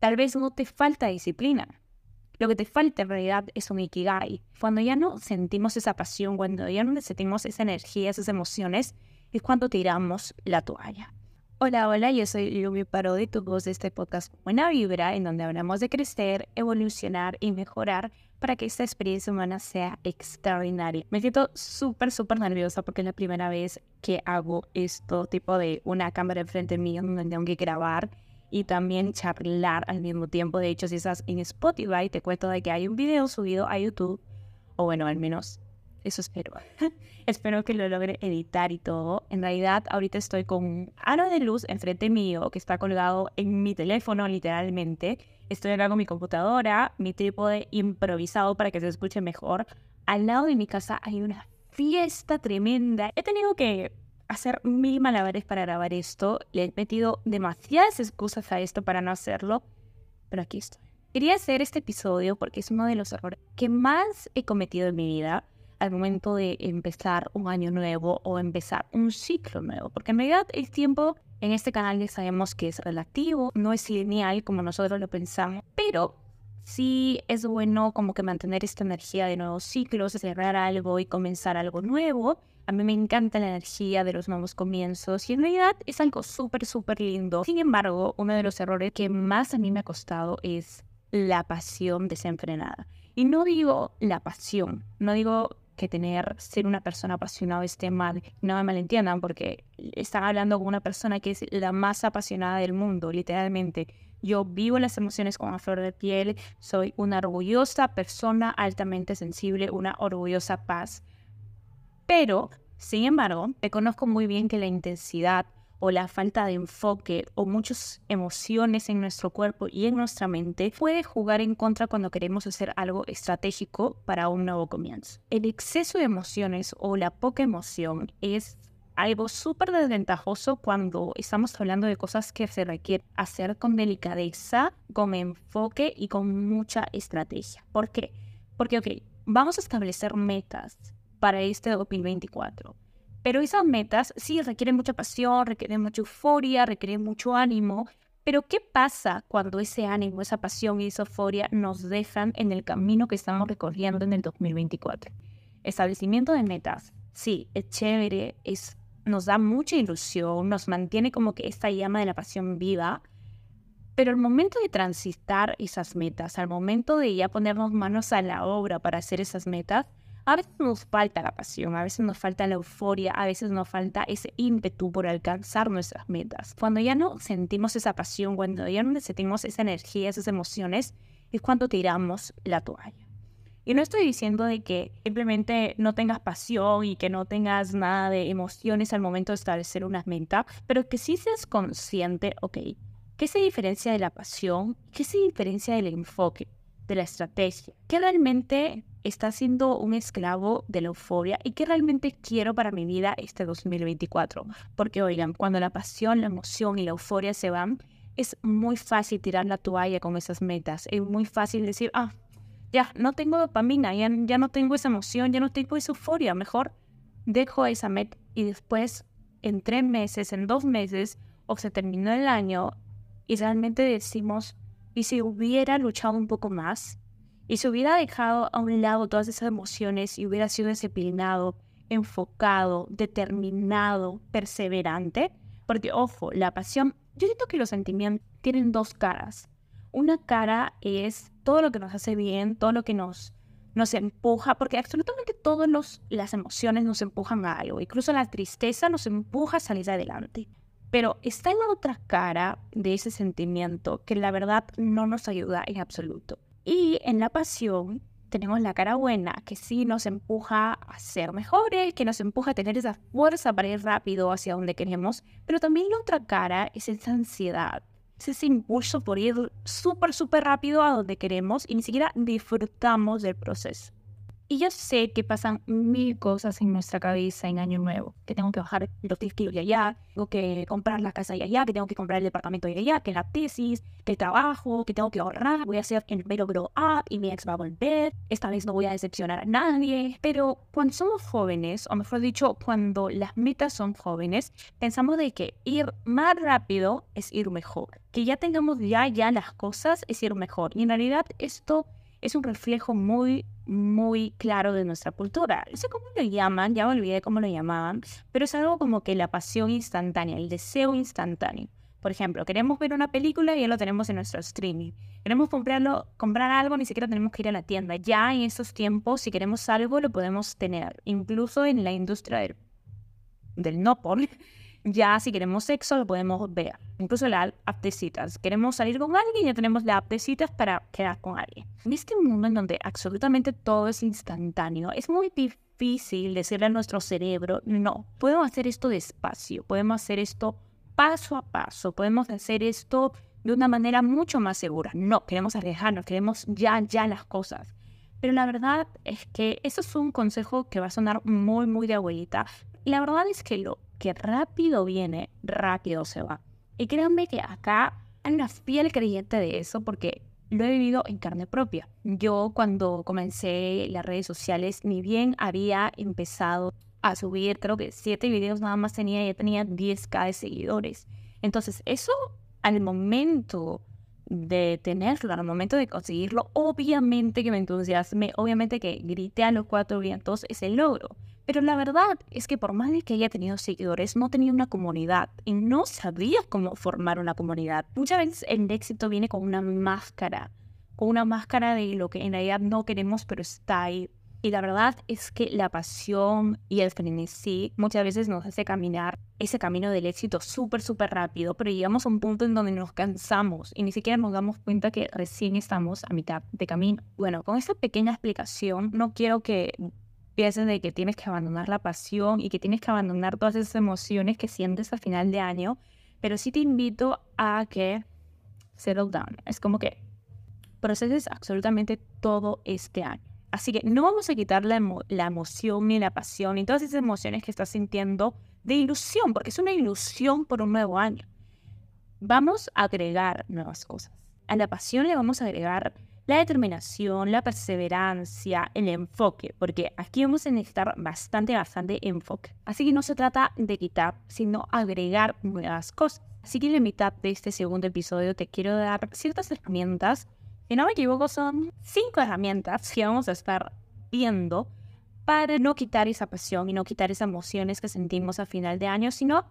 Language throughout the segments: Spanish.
Tal vez no te falta disciplina. Lo que te falta en realidad es un ikigai. Cuando ya no sentimos esa pasión, cuando ya no sentimos esa energía, esas emociones, es cuando tiramos la toalla. Hola, hola, yo soy Lumi Parodi, tu voz de este podcast Buena Vibra, en donde hablamos de crecer, evolucionar y mejorar para que esta experiencia humana sea extraordinaria. Me siento súper, súper nerviosa porque es la primera vez que hago esto, tipo de una cámara enfrente mío donde tengo que grabar y también charlar al mismo tiempo. De hecho, si estás en Spotify, te cuento de que hay un video subido a YouTube, o bueno, al menos eso espero. espero que lo logre editar y todo. En realidad, ahorita estoy con un aro de luz enfrente mío que está colgado en mi teléfono, literalmente. Estoy acá con mi computadora, mi trípode improvisado para que se escuche mejor. Al lado de mi casa hay una fiesta tremenda. He tenido que hacer mil malabares para grabar esto. Le he metido demasiadas excusas a esto para no hacerlo. Pero aquí estoy. Quería hacer este episodio porque es uno de los errores que más he cometido en mi vida al momento de empezar un año nuevo o empezar un ciclo nuevo. Porque en realidad el tiempo en este canal ya sabemos que es relativo, no es lineal como nosotros lo pensamos, pero sí es bueno como que mantener esta energía de nuevos ciclos, cerrar algo y comenzar algo nuevo. A mí me encanta la energía de los nuevos comienzos y en realidad es algo súper, súper lindo. Sin embargo, uno de los errores que más a mí me ha costado es la pasión desenfrenada. Y no digo la pasión, no digo que tener, ser una persona apasionada esté mal. No me malentiendan porque están hablando con una persona que es la más apasionada del mundo, literalmente. Yo vivo las emociones con la flor de piel, soy una orgullosa persona altamente sensible, una orgullosa paz. Pero, sin embargo, reconozco muy bien que la intensidad o la falta de enfoque o muchas emociones en nuestro cuerpo y en nuestra mente puede jugar en contra cuando queremos hacer algo estratégico para un nuevo comienzo. El exceso de emociones o la poca emoción es algo súper desventajoso cuando estamos hablando de cosas que se requiere hacer con delicadeza, con enfoque y con mucha estrategia. ¿Por qué? Porque, ok, vamos a establecer metas para este 2024 pero esas metas sí requieren mucha pasión, requieren mucha euforia, requieren mucho ánimo. Pero ¿qué pasa cuando ese ánimo, esa pasión y esa euforia nos dejan en el camino que estamos recorriendo en el 2024? Establecimiento de metas, sí, es chévere, es, nos da mucha ilusión, nos mantiene como que esta llama de la pasión viva, pero el momento de transitar esas metas, al momento de ya ponernos manos a la obra para hacer esas metas, a veces nos falta la pasión, a veces nos falta la euforia, a veces nos falta ese ímpetu por alcanzar nuestras metas. Cuando ya no sentimos esa pasión, cuando ya no sentimos esa energía, esas emociones, es cuando tiramos la toalla. Y no estoy diciendo de que simplemente no tengas pasión y que no tengas nada de emociones al momento de establecer una meta, pero que sí seas consciente, ok, ¿qué se diferencia de la pasión? ¿Qué se diferencia del enfoque? De la estrategia, que realmente está siendo un esclavo de la euforia y que realmente quiero para mi vida este 2024. Porque oigan, cuando la pasión, la emoción y la euforia se van, es muy fácil tirar la toalla con esas metas. Es muy fácil decir, ah, ya, no tengo dopamina, ya, ya no tengo esa emoción, ya no tengo esa euforia. Mejor dejo esa meta y después, en tres meses, en dos meses, o se terminó el año y realmente decimos, y si hubiera luchado un poco más, y si hubiera dejado a un lado todas esas emociones y hubiera sido disciplinado, enfocado, determinado, perseverante, porque ojo, la pasión, yo siento que los sentimientos tienen dos caras. Una cara es todo lo que nos hace bien, todo lo que nos, nos empuja, porque absolutamente todas las emociones nos empujan a algo, incluso la tristeza nos empuja a salir adelante. Pero está en la otra cara de ese sentimiento que la verdad no nos ayuda en absoluto. Y en la pasión tenemos la cara buena, que sí nos empuja a ser mejores, que nos empuja a tener esa fuerza para ir rápido hacia donde queremos, pero también la otra cara es esa ansiedad, es ese impulso por ir súper, súper rápido a donde queremos y ni siquiera disfrutamos del proceso. Y yo sé que pasan mil cosas en nuestra cabeza en Año Nuevo. Que tengo que bajar los 10 kilos de allá, tengo que comprar la casa de allá, que tengo que comprar el departamento de allá, que la tesis, que el trabajo, que tengo que ahorrar, voy a hacer el pero grow up y mi ex va a volver. Esta vez no voy a decepcionar a nadie. Pero cuando somos jóvenes, o mejor dicho, cuando las metas son jóvenes, pensamos de que ir más rápido es ir mejor. Que ya tengamos ya, ya las cosas es ir mejor. Y en realidad esto es un reflejo muy, muy claro de nuestra cultura. No sé cómo lo llaman, ya me olvidé cómo lo llamaban, pero es algo como que la pasión instantánea, el deseo instantáneo. Por ejemplo, queremos ver una película y ya lo tenemos en nuestro streaming. Queremos comprarlo, comprar algo, ni siquiera tenemos que ir a la tienda. Ya en estos tiempos, si queremos algo, lo podemos tener. Incluso en la industria del, del no ya si queremos sexo lo podemos ver. Incluso la app de citas. Queremos salir con alguien, ya tenemos la app de citas para quedar con alguien. En este mundo en donde absolutamente todo es instantáneo, es muy difícil decirle a nuestro cerebro, no, podemos hacer esto despacio, podemos hacer esto paso a paso, podemos hacer esto de una manera mucho más segura. No, queremos arriesgarnos, queremos ya, ya las cosas. Pero la verdad es que eso es un consejo que va a sonar muy, muy de abuelita. La verdad es que lo que rápido viene, rápido se va. Y créanme que acá hay una fiel creyente de eso porque lo he vivido en carne propia. Yo cuando comencé las redes sociales, ni bien había empezado a subir, creo que siete videos nada más tenía, ya tenía 10k de seguidores. Entonces, eso al momento de tenerlo, al momento de conseguirlo, obviamente que me entusiasme, obviamente que grité a los cuatro vientos ese logro. Pero la verdad es que por más de que haya tenido seguidores, no tenía una comunidad y no sabía cómo formar una comunidad. Muchas veces el éxito viene con una máscara, con una máscara de lo que en realidad no queremos, pero está ahí. Y la verdad es que la pasión y el frenesí muchas veces nos hace caminar ese camino del éxito súper, súper rápido, pero llegamos a un punto en donde nos cansamos y ni siquiera nos damos cuenta que recién estamos a mitad de camino. Bueno, con esta pequeña explicación, no quiero que pienses de que tienes que abandonar la pasión y que tienes que abandonar todas esas emociones que sientes a final de año, pero sí te invito a que settle down. Es como que proceses absolutamente todo este año. Así que no vamos a quitar la, la emoción ni la pasión ni todas esas emociones que estás sintiendo de ilusión, porque es una ilusión por un nuevo año. Vamos a agregar nuevas cosas. A la pasión le vamos a agregar la determinación, la perseverancia, el enfoque, porque aquí vamos a necesitar bastante, bastante enfoque. Así que no se trata de quitar, sino agregar nuevas cosas. Así que en la mitad de este segundo episodio te quiero dar ciertas herramientas, si no me equivoco son cinco herramientas que vamos a estar viendo para no quitar esa pasión y no quitar esas emociones que sentimos a final de año, sino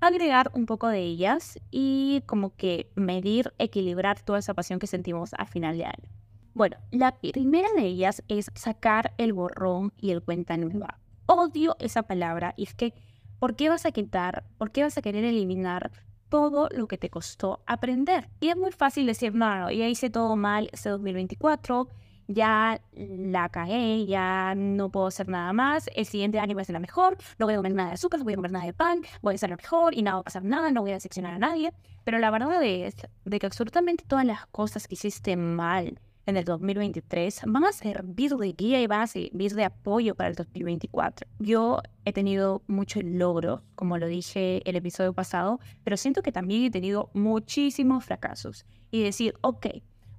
agregar un poco de ellas y como que medir, equilibrar toda esa pasión que sentimos a final de año. Bueno, la primera de ellas es sacar el borrón y el cuenta nueva. Odio esa palabra y es que, ¿por qué vas a quitar? ¿Por qué vas a querer eliminar todo lo que te costó aprender? Y es muy fácil decir, no, no, ya hice todo mal ese 2024, ya la cagué, ya no puedo hacer nada más, el siguiente año voy a ser la mejor, no voy a comer nada de azúcar, no voy a comer nada de pan, voy a ser la mejor y no va a pasar nada, no voy a decepcionar a nadie. Pero la verdad es de que absolutamente todas las cosas que hiciste mal en el 2023 van a servir de guía y van a servir de apoyo para el 2024. Yo he tenido mucho logro, como lo dije el episodio pasado, pero siento que también he tenido muchísimos fracasos. Y decir, ok,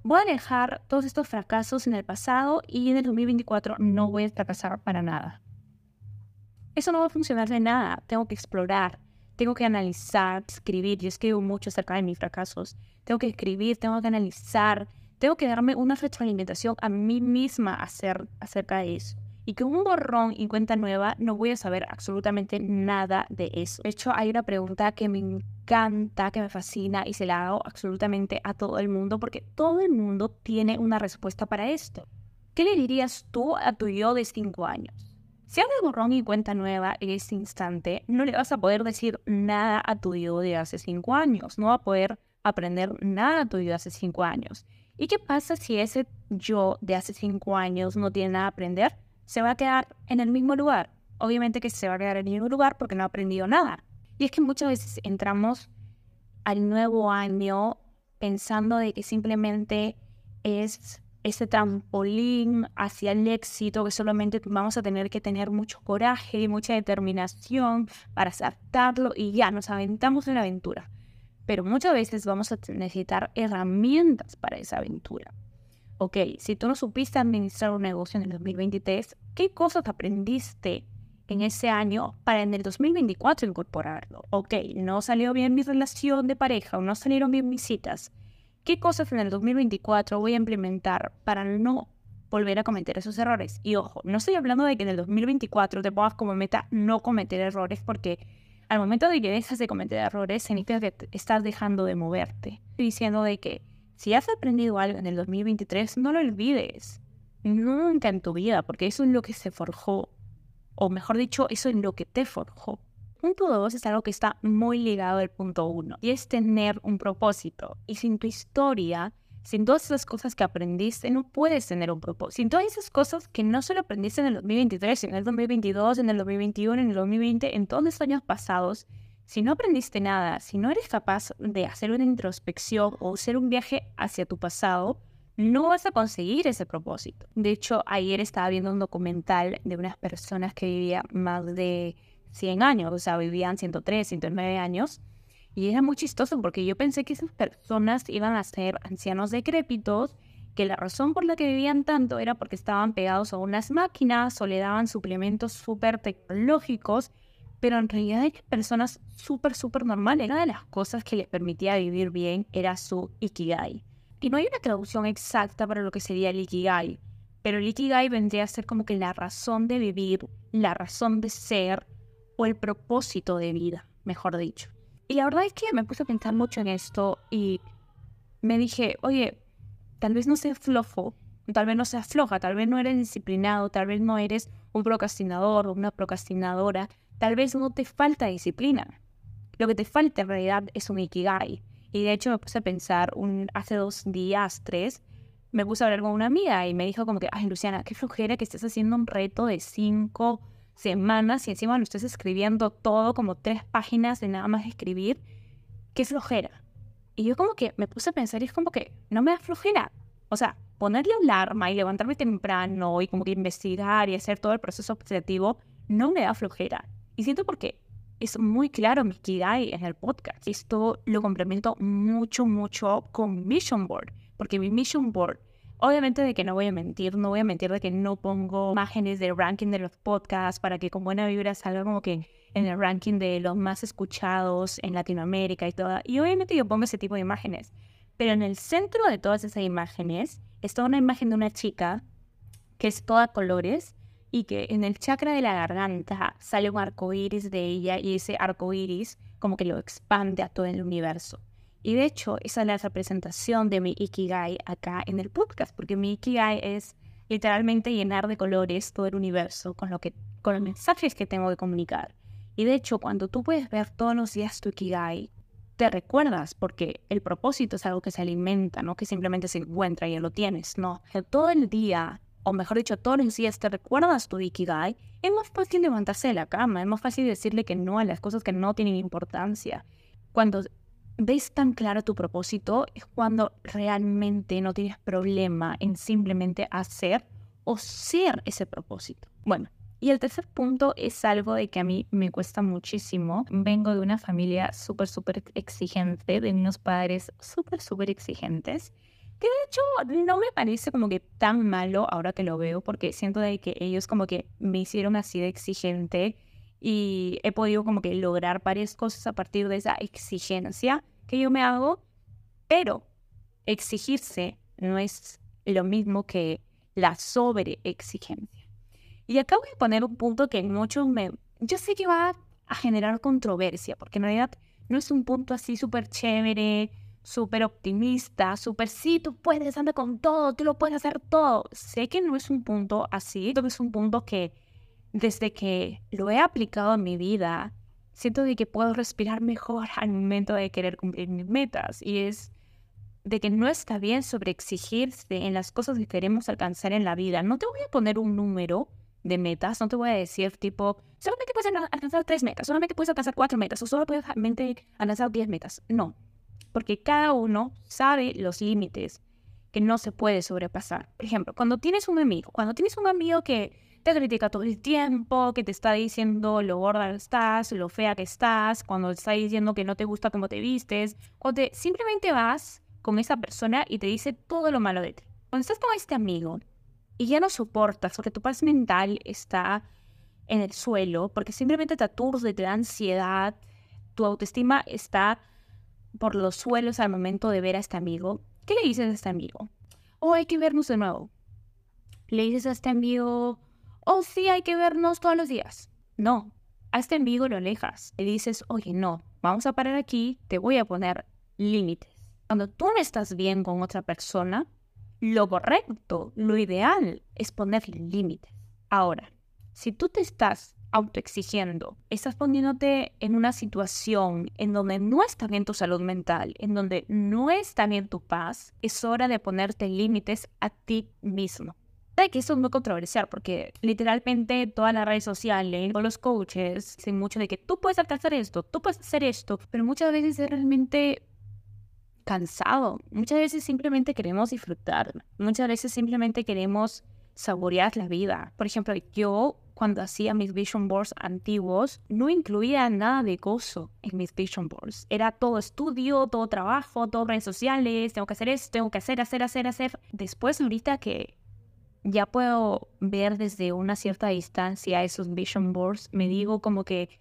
voy a dejar todos estos fracasos en el pasado y en el 2024 no voy a fracasar para nada. Eso no va a funcionar de nada. Tengo que explorar, tengo que analizar, escribir. Yo escribo mucho acerca de mis fracasos. Tengo que escribir, tengo que analizar, tengo que darme una retroalimentación a mí misma acerca de eso. Y con un borrón y cuenta nueva no voy a saber absolutamente nada de eso. De hecho, hay una pregunta que me encanta, que me fascina y se la hago absolutamente a todo el mundo porque todo el mundo tiene una respuesta para esto. ¿Qué le dirías tú a tu yo de 5 años? Si haces borrón y cuenta nueva en ese instante, no le vas a poder decir nada a tu yo de hace 5 años, no va a poder aprender nada a tu yo de hace 5 años. ¿Y qué pasa si ese yo de hace 5 años no tiene nada a aprender? Se va a quedar en el mismo lugar. Obviamente que se va a quedar en el mismo lugar porque no ha aprendido nada. Y es que muchas veces entramos al nuevo año pensando de que simplemente es ese trampolín hacia el éxito que solamente vamos a tener que tener mucho coraje, y mucha determinación para aceptarlo y ya nos aventamos en la aventura. Pero muchas veces vamos a necesitar herramientas para esa aventura. Ok, si tú no supiste administrar un negocio en el 2023, ¿qué cosas aprendiste en ese año para en el 2024 incorporarlo? Ok, no salió bien mi relación de pareja o no salieron bien mis citas ¿Qué cosas en el 2024 voy a implementar para no volver a cometer esos errores? Y ojo, no estoy hablando de que en el 2024 te pongas como meta no cometer errores porque al momento de que dejas de cometer errores significa que estás dejando de moverte. Estoy diciendo de que si has aprendido algo en el 2023, no lo olvides. Nunca en tu vida, porque eso es lo que se forjó. O mejor dicho, eso es lo que te forjó punto 2 es algo que está muy ligado al punto 1 y es tener un propósito. Y sin tu historia, sin todas esas cosas que aprendiste, no puedes tener un propósito. Sin todas esas cosas que no solo aprendiste en el 2023, en el 2022, en el 2021, en el 2020, en todos los años pasados, si no aprendiste nada, si no eres capaz de hacer una introspección o hacer un viaje hacia tu pasado, no vas a conseguir ese propósito. De hecho, ayer estaba viendo un documental de unas personas que vivían más de 100 años, o sea, vivían 103, 109 años. Y era muy chistoso porque yo pensé que esas personas iban a ser ancianos decrépitos, que la razón por la que vivían tanto era porque estaban pegados a unas máquinas o le daban suplementos súper tecnológicos, pero en realidad eran personas súper, súper normales. Una de las cosas que les permitía vivir bien era su ikigai. Y no hay una traducción exacta para lo que sería el ikigai, pero el ikigai vendría a ser como que la razón de vivir, la razón de ser, o el propósito de vida, mejor dicho. Y la verdad es que me puse a pensar mucho en esto y me dije, oye, tal vez no seas flojo, tal vez no seas floja, tal vez no eres disciplinado, tal vez no eres un procrastinador o una procrastinadora, tal vez no te falta disciplina. Lo que te falta en realidad es un ikigai. Y de hecho me puse a pensar un, hace dos días, tres, me puse a hablar con una amiga y me dijo como que, ay Luciana, qué flojera que estés haciendo un reto de cinco semanas y encima lo estés escribiendo todo como tres páginas de nada más escribir, qué flojera. Y yo como que me puse a pensar y es como que no me da flojera. O sea, ponerle alarma y levantarme temprano y como que investigar y hacer todo el proceso objetivo no me da flojera. Y siento porque es muy claro mi Kigai en el podcast. Esto lo complemento mucho, mucho con Mission Board. Porque mi Mission Board Obviamente de que no voy a mentir, no voy a mentir de que no pongo imágenes de ranking de los podcasts para que con buena vibra salga como que en el ranking de los más escuchados en Latinoamérica y todo. Y obviamente yo pongo ese tipo de imágenes. Pero en el centro de todas esas imágenes está una imagen de una chica que es toda colores y que en el chakra de la garganta sale un arco iris de ella y ese arco iris como que lo expande a todo el universo. Y de hecho, esa es la representación de mi Ikigai acá en el podcast, porque mi Ikigai es literalmente llenar de colores todo el universo con, lo que, con los mensajes que tengo que comunicar. Y de hecho, cuando tú puedes ver todos los días tu Ikigai, te recuerdas, porque el propósito es algo que se alimenta, no que simplemente se encuentra y ya lo tienes, no. Todo el día, o mejor dicho, todos los días te recuerdas tu Ikigai, es más fácil levantarse de la cama, es más fácil decirle que no a las cosas que no tienen importancia. Cuando ves tan claro tu propósito es cuando realmente no tienes problema en simplemente hacer o ser ese propósito. Bueno, y el tercer punto es algo de que a mí me cuesta muchísimo. Vengo de una familia súper, súper exigente, de unos padres súper, súper exigentes, que de hecho no me parece como que tan malo ahora que lo veo, porque siento de que ellos como que me hicieron así de exigente y he podido como que lograr varias cosas a partir de esa exigencia que yo me hago, pero exigirse no es lo mismo que la sobreexigencia. Y acá voy a poner un punto que muchos me... Yo sé que va a generar controversia, porque en realidad no es un punto así súper chévere, súper optimista, súper sí, tú puedes, anda con todo, tú lo puedes hacer todo. Sé que no es un punto así, es un punto que desde que lo he aplicado en mi vida, siento de que puedo respirar mejor al momento de querer cumplir mis metas. Y es de que no está bien sobreexigirse en las cosas que queremos alcanzar en la vida. No te voy a poner un número de metas, no te voy a decir tipo, solamente puedes alcanzar tres metas, solamente puedes alcanzar cuatro metas o solamente puedes alcanzar diez metas. No, porque cada uno sabe los límites que no se puede sobrepasar. Por ejemplo, cuando tienes un amigo, cuando tienes un amigo que te critica todo el tiempo, que te está diciendo lo gorda que estás, lo fea que estás, cuando te está diciendo que no te gusta cómo te vistes, o te simplemente vas con esa persona y te dice todo lo malo de ti. Cuando estás con este amigo y ya no soportas porque tu paz mental está en el suelo, porque simplemente te aturde, te da ansiedad, tu autoestima está por los suelos al momento de ver a este amigo, ¿qué le dices a este amigo? Oh, hay que vernos de nuevo. Le dices a este amigo, oh, sí, hay que vernos todos los días. No, a este amigo lo alejas. Le dices, oye, no, vamos a parar aquí, te voy a poner límites. Cuando tú no estás bien con otra persona, lo correcto, lo ideal es poner límites. Ahora, si tú te estás autoexigiendo, estás poniéndote en una situación en donde no está bien tu salud mental, en donde no está bien tu paz, es hora de ponerte límites a ti mismo. Sé que eso es muy controversial porque literalmente todas las redes sociales, todos los coaches dicen mucho de que tú puedes alcanzar esto, tú puedes hacer esto, pero muchas veces es realmente cansado. Muchas veces simplemente queremos disfrutar. Muchas veces simplemente queremos saborear la vida. Por ejemplo, yo cuando hacía mis vision boards antiguos, no incluía nada de gozo en mis vision boards. Era todo estudio, todo trabajo, todo redes sociales, tengo que hacer esto, tengo que hacer, hacer, hacer, hacer. Después ahorita que ya puedo ver desde una cierta distancia esos vision boards, me digo como que,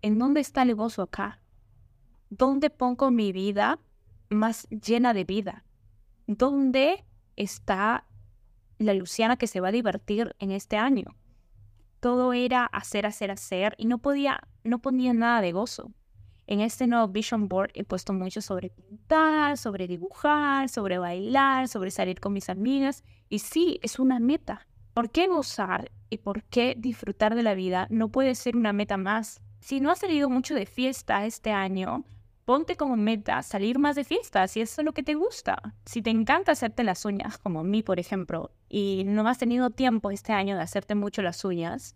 ¿en dónde está el gozo acá? ¿Dónde pongo mi vida más llena de vida? ¿Dónde está la Luciana que se va a divertir en este año? Todo era hacer, hacer, hacer y no podía, no ponía nada de gozo. En este nuevo Vision Board he puesto mucho sobre pintar, sobre dibujar, sobre bailar, sobre salir con mis amigas. Y sí, es una meta. ¿Por qué gozar y por qué disfrutar de la vida no puede ser una meta más? Si no has salido mucho de fiesta este año, ponte como meta salir más de fiesta, si eso es lo que te gusta. Si te encanta hacerte las uñas, como a mí, por ejemplo, y no has tenido tiempo este año de hacerte mucho las uñas,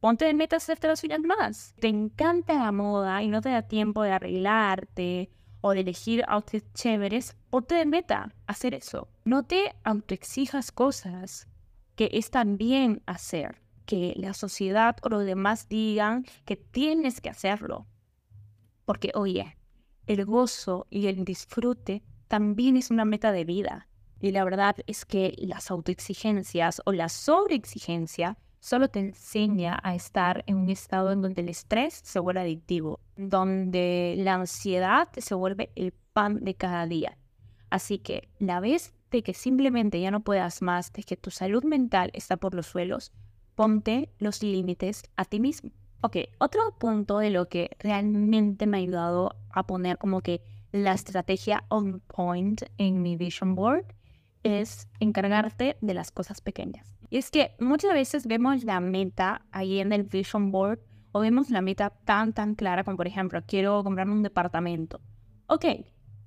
ponte de meta hacerte las uñas más. Te encanta la moda y no te da tiempo de arreglarte o de elegir outfits chéveres, ponte de meta hacer eso. No te autoexijas cosas que están bien hacer, que la sociedad o los demás digan que tienes que hacerlo. Porque, oye, el gozo y el disfrute también es una meta de vida. Y la verdad es que las autoexigencias o la sobreexigencia solo te enseña a estar en un estado en donde el estrés se vuelve adictivo, donde la ansiedad se vuelve el pan de cada día. Así que la vez de que simplemente ya no puedas más, de que tu salud mental está por los suelos, ponte los límites a ti mismo. Ok, otro punto de lo que realmente me ha ayudado a poner como que la estrategia on point en mi vision board es encargarte de las cosas pequeñas. Y es que muchas veces vemos la meta ahí en el vision board o vemos la meta tan, tan clara como por ejemplo, quiero comprarme un departamento. Ok,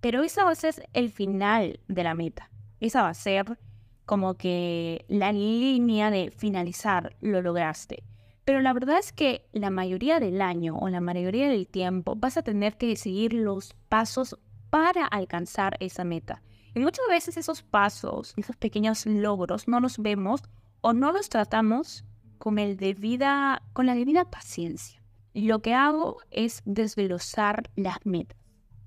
pero esa va a ser el final de la meta. Esa va a ser como que la línea de finalizar, lo lograste. Pero la verdad es que la mayoría del año o la mayoría del tiempo vas a tener que seguir los pasos para alcanzar esa meta. Y muchas veces esos pasos, esos pequeños logros, no los vemos o no los tratamos con, la debida paciencia. Lo que hago es desvelozar las metas.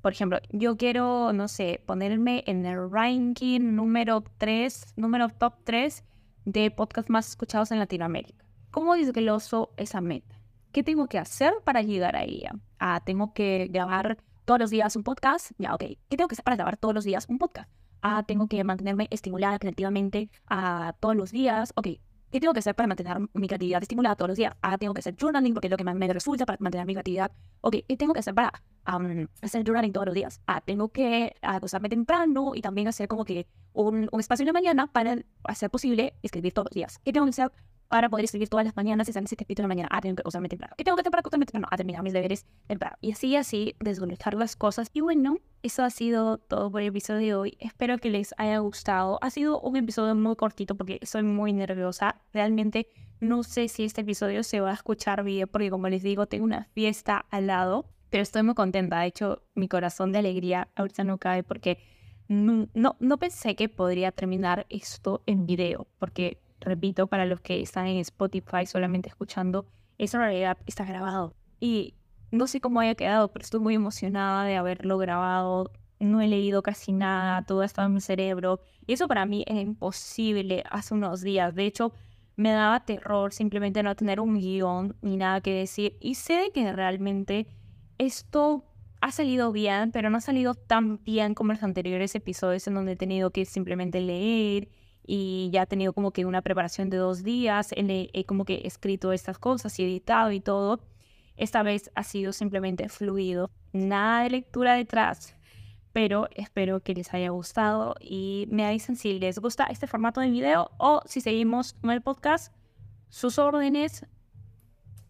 Por ejemplo, yo quiero, no sé, ponerme en el ranking número 3, número top 3 de podcasts más escuchados en Latinoamérica. ¿Cómo desgloso esa meta? ¿Qué tengo que hacer para llegar a ella? Ah, tengo que grabar todos los días un podcast. Ya, ok. ¿Qué tengo que hacer para grabar todos los días un podcast? Ah, tengo que mantenerme estimulada creativamente ah, todos los días. Ok. ¿Qué tengo que hacer para mantener mi creatividad estimulada todos los días? Ah, tengo que hacer journaling porque es lo que más me resulta para mantener mi creatividad. Ok. ¿Qué tengo que hacer para hacer journaling todos los días? Ah, tengo que acostarme temprano y también hacer como que un, un espacio en la mañana para hacer posible escribir todos los días. ¿Qué tengo que hacer para poder escribir todas las mañanas y salir ese capítulo de la mañana. Ah, tengo que acostarme temprano. ¿Qué tengo que para acostarme temprano? Ah, terminar mis deberes temprano. Y así, así, desconectar las cosas. Y bueno, eso ha sido todo por el episodio de hoy. Espero que les haya gustado. Ha sido un episodio muy cortito porque soy muy nerviosa. Realmente no sé si este episodio se va a escuchar bien porque como les digo, tengo una fiesta al lado. Pero estoy muy contenta. De hecho, mi corazón de alegría ahorita no cae porque no, no, pensé que podría terminar esto en video, porque, repito, para los que están en Spotify solamente escuchando, eso en realidad está grabado. Y no sé cómo haya quedado, pero estoy muy emocionada de haberlo grabado. No he leído casi nada, todo estado en mi cerebro. Y eso para mí era imposible hace unos días. De hecho, me daba terror simplemente no tener un guion ni nada que decir. Y sé que realmente esto ha salido bien, pero no ha salido tan bien como los anteriores episodios en donde he tenido que simplemente leer y ya he tenido como que una preparación de dos días, he, he como que escrito estas cosas y editado y todo. Esta vez ha sido simplemente fluido, nada de lectura detrás, pero espero que les haya gustado y me avisen si les gusta este formato de video o si seguimos con el podcast. Sus órdenes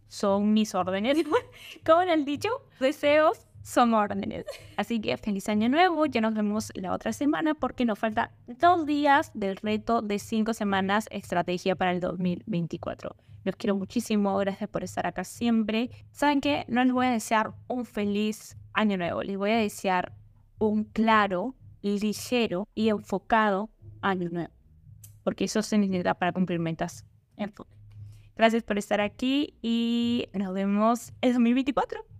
son mis órdenes. Como en el dicho, deseos son órdenes. Así que feliz año nuevo, ya nos vemos la otra semana porque nos falta dos días del reto de cinco semanas estrategia para el 2024. Los quiero muchísimo, gracias por estar acá siempre. ¿Saben qué? No les voy a desear un feliz año nuevo, les voy a desear un claro, ligero y enfocado año nuevo. Porque eso se necesita para cumplir metas. Gracias por estar aquí y nos vemos en 2024.